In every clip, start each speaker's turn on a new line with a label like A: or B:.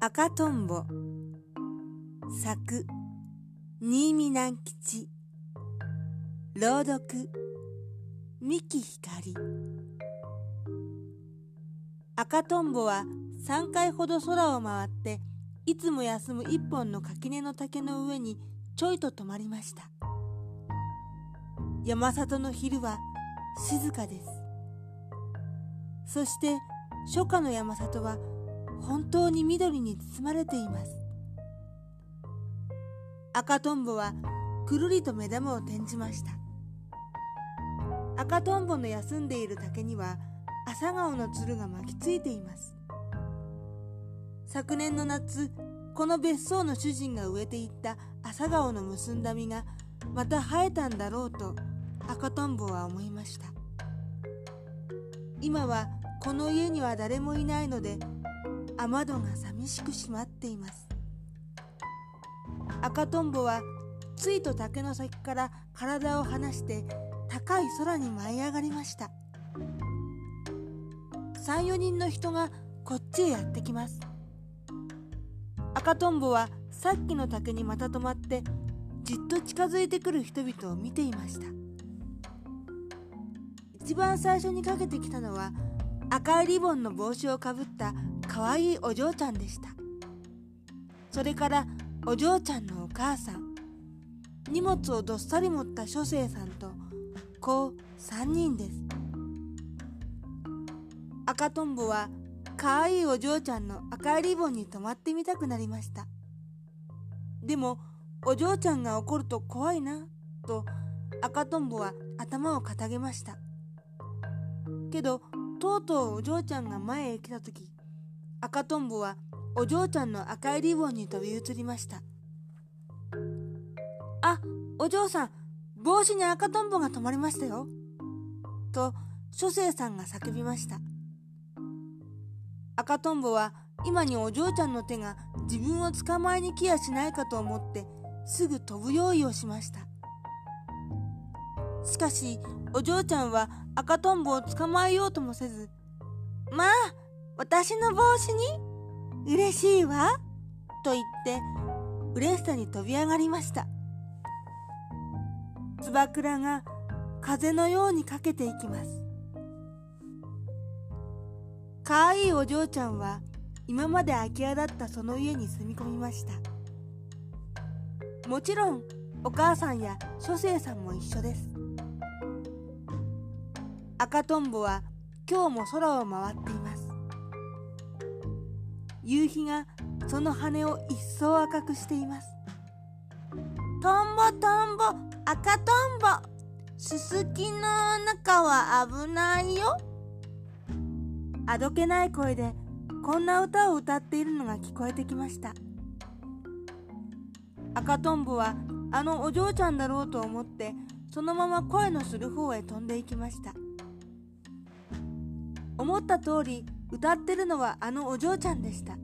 A: 赤とんぼ。作新見南吉。朗読三木ひかり。赤とんぼは3回ほど空を回っていつも休む一本の垣根の竹の上にちょいと止まりました。山里の昼は静かです。そして初夏の山里は本当に緑に包まれています。赤とんぼはくるりと目玉を転じました。赤とんぼの休んでいる竹には朝顔のつるが巻きついています。昨年の夏この別荘の主人が植えていった朝顔の結んだ実がまた生えたんだろうと赤とんぼは思いました。今はこの家には誰もいないので雨戸が寂しく閉まっています。赤とんぼはついと竹の先から体を離して高い空に舞い上がりました。34人の人がこっちへやってきます。赤とんぼはさっきの竹にまた止まってじっと近づいてくる人々を見ていました。一番最初にかけてきたのは赤いリボンの帽子をかぶったかわいお嬢ちゃんでした。それからお嬢ちゃんのお母さん。荷物をどっさり持った書生さんと子3人です。赤とんぼはかわいいお嬢ちゃんの赤いリボンに泊まってみたくなりました。でもお嬢ちゃんが怒ると怖いなと赤とんぼは頭をかたげました。けどとうとうお嬢ちゃんが前へ来た時赤とんぼはお嬢ちゃんの赤いリボンに飛び移りました。あお嬢さん帽子に赤とんぼが止まりましたよ。と書生さんが叫びました。赤とんぼは今にお嬢ちゃんの手が自分を捕まえに来やしないかと思ってすぐ飛ぶ用意をしました。しかしお嬢ちゃんは赤とんぼを捕まえようともせず「まあ私の帽子に嬉しいわ」と言って嬉しさに飛び上がりました。つばくらが風のようにかけていきます。かわいいお嬢ちゃんは今まで空き家だったその家に住み込みました。もちろんお母さんや書生さんも一緒です。赤とんぼは今日も空を回っています。夕日がその羽を一層赤くしています。トンボトンボ赤とんぼすすきの中は危ないよ。あどけない声でこんな歌を歌っているのが聞こえてきました。赤とんぼはあのお嬢ちゃんだろうと思ってそのまま声のする方へ飛んでいきました。思った通り歌ってるのはあのお嬢ちゃんでした。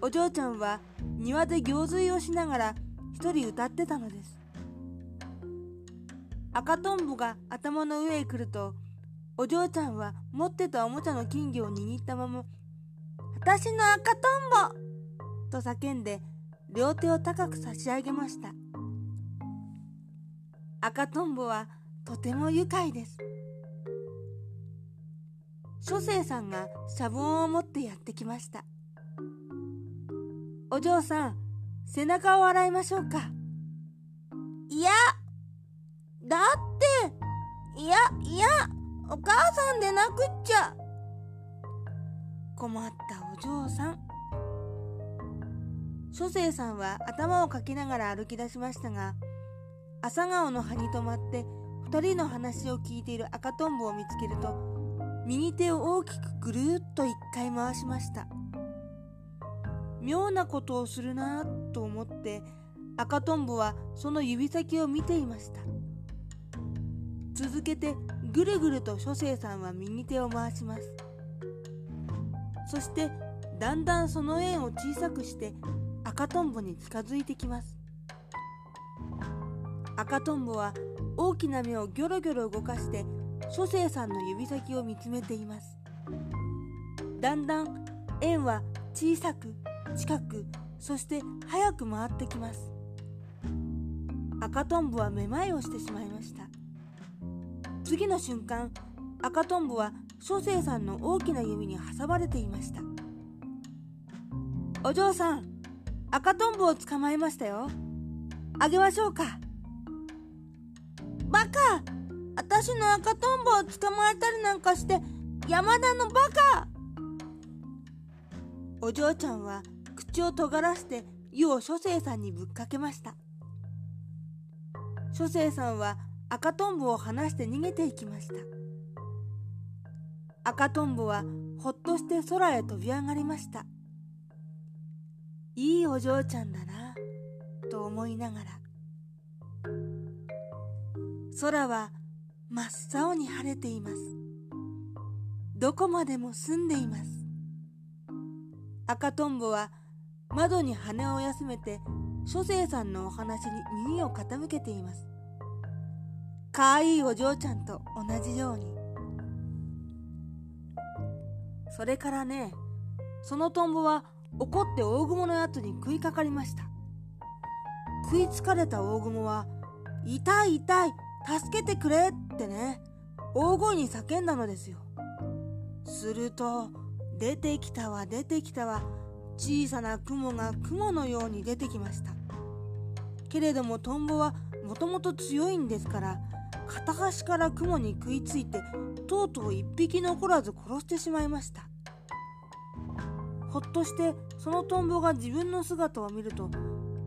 A: お嬢ちゃんは庭で行水をしながら一人歌ってたのです。赤とんぼが頭の上へ来るとお嬢ちゃんは持ってたおもちゃの金魚を握ったまま「私の赤とんぼ!」と叫んで両手を高く差し上げました。赤とんぼはとても愉快です。書生さんがシャボンを持ってやってきました。お嬢さん背中を洗いましょうか。いやだっていやいやお母さんでなくっちゃ。困ったお嬢さん。書生さんは頭をかきながら歩き出しましたが朝顔の葉に止まって2人の話を聞いている赤とんぼを見つけると右手を大きくぐるっと一回回しました。妙なことをするなと思って赤とんぼはその指先を見ていました。続けてぐるぐると書生さんは右手を回します。そしてだんだんその円を小さくして赤とんぼに近づいてきます。赤とんぼは大きな目をギョロギョロ動かして書生さんの指先を見つめています。だんだん円は小さく近くそして早く回ってきます。赤とんぼはめまいをしてしまいました。次の瞬間赤とんぼは諸生さんの大きな弓に挟まれていました。お嬢さん赤とんぼを捕まえましたよ。あげましょうか。バカ！私の赤とんぼを捕まえたりなんかして山田のバカ。お嬢ちゃんは口を尖らして湯を諸生さんにぶっかけました。諸生さんは赤とんぼを離して逃げていきました。赤とんぼはほっとして空へ飛び上がりました。いいお嬢ちゃんだなと思いながら。空は真っ青に晴れています。どこまでも澄んでいます。赤とんぼは窓に羽を休めて諸生さんのお話に耳を傾けています。かわいいお嬢ちゃんと同じように。それからねそのトンボは怒って大雲のやつに食いかかりました。食いつかれた大雲は「痛い痛い助けてくれ!」ってね大声に叫んだのですよ。すると出てきたわ出てきたわ小さな雲が雲のように出てきました。けれどもトンボはもともと強いんですから片端から雲に食いついてとうとう一匹残らず殺してしまいました。ほっとしてそのトンボが自分の姿を見ると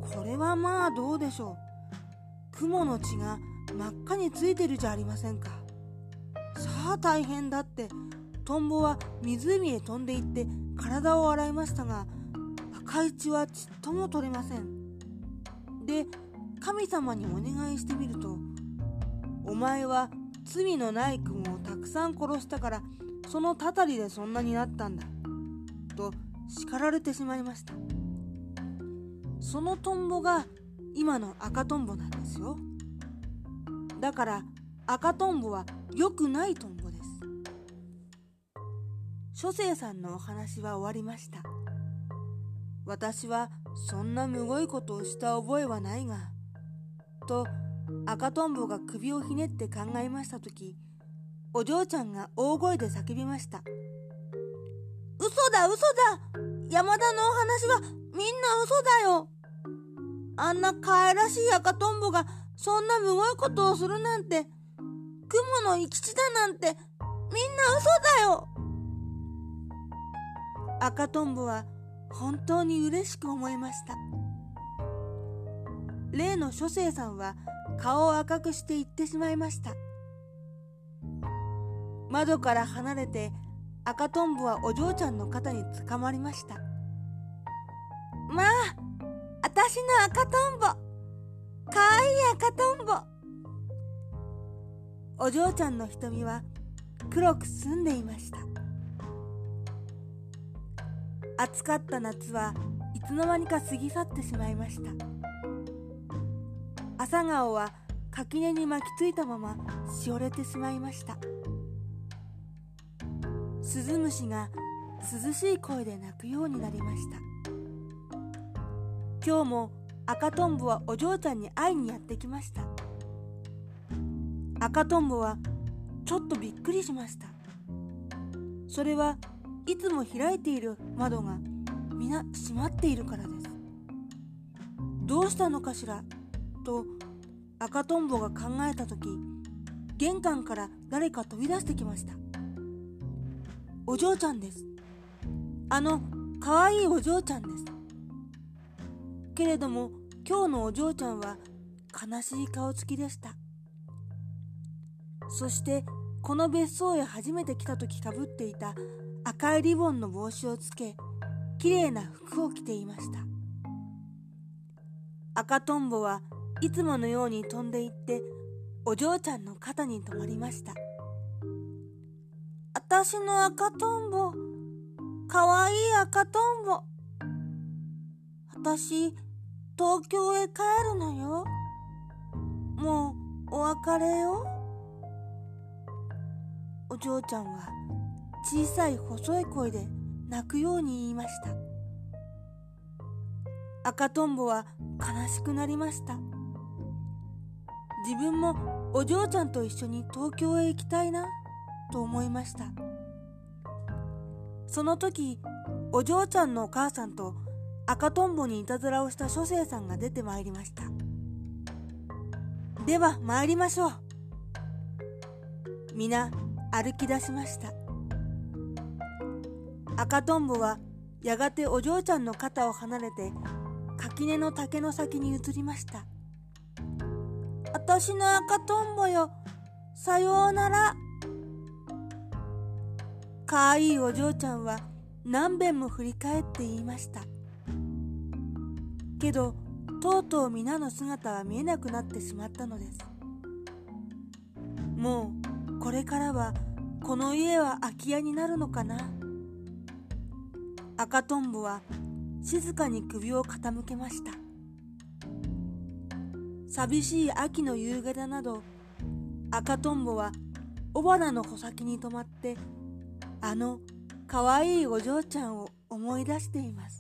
A: これはまあどうでしょう。雲の血が真っ赤についてるじゃありませんか。さあ大変だって。トンボは湖へ飛んでいって体を洗いましたが赤い血はちっとも取れません。で神様にお願いしてみると「お前は罪のない君をたくさん殺したからそのたたりでそんなになったんだ」と叱られてしまいました。そのトンボが今の赤トンボなんですよ。だから赤トンボは良くないトンボです。諸生さんのお話は終わりました。私はそんなむごいことをした覚えはないがと赤とんぼが首をひねって考えました時お嬢ちゃんが大声で叫びました。嘘だ嘘だ山田のお話はみんな嘘だよ。あんな可愛らしい赤とんぼがそんなむごいことをするなんて雲の生き地だなんてみんな嘘だよ。赤とんぼは本当に嬉しく思いました。例の諸生さんは顔を赤くして言ってしまいました。窓から離れて赤とんぼはお嬢ちゃんの肩につかまりました。まあ私の赤とんぼわいい赤とんぼ。お嬢ちゃんの瞳は黒く澄んでいました。暑かった夏はいつの間にか過ぎ去ってしまいました。朝顔は垣根に巻きついたまましおれてしまいました。スズムシが涼しい声で鳴くようになりました。今日も赤とんぼはお嬢ちゃんに会いにやってきました。赤とんぼはちょっとびっくりしました。それはいつも開いている窓が皆閉まっているからです。どうしたのかしらと赤とんぼが考えた時玄関から誰か飛び出してきました。お嬢ちゃんです。あのかわいいお嬢ちゃんです。けれども今日のお嬢ちゃんは悲しい顔つきでした。そしてこの別荘へ初めて来た時かぶっていた赤いリボンの帽子をつけきれいな服を着ていました。赤とんぼはいつものように飛んでいってお嬢ちゃんの肩に止まりました。あたしの赤とんぼかわいい赤とんぼあたし東京へ帰るのよ。もうお別れよ。お嬢ちゃんは小さい細い声で泣くように言いました。赤とんぼは悲しくなりました。自分もお嬢ちゃんと一緒に東京へ行きたいなと思いました。その時お嬢ちゃんのお母さんと赤とんぼにいたずらをした諸生さんが出てまいりました。では参りましょう。皆歩き出しました。赤とんぼはやがてお嬢ちゃんの肩を離れて垣根の竹の先に移りました。あたしの赤とんぼよさようなら。かわいいお嬢ちゃんは何べんも振り返って言いました。けどとうとう皆の姿は見えなくなってしまったのです。もうこれからはこの家は空き家になるのかな？赤とんぼは静かに首を傾けました。寂しい秋の夕方など赤とんぼは雄花の穂先に止まってあのかわいいお嬢ちゃんを思い出しています。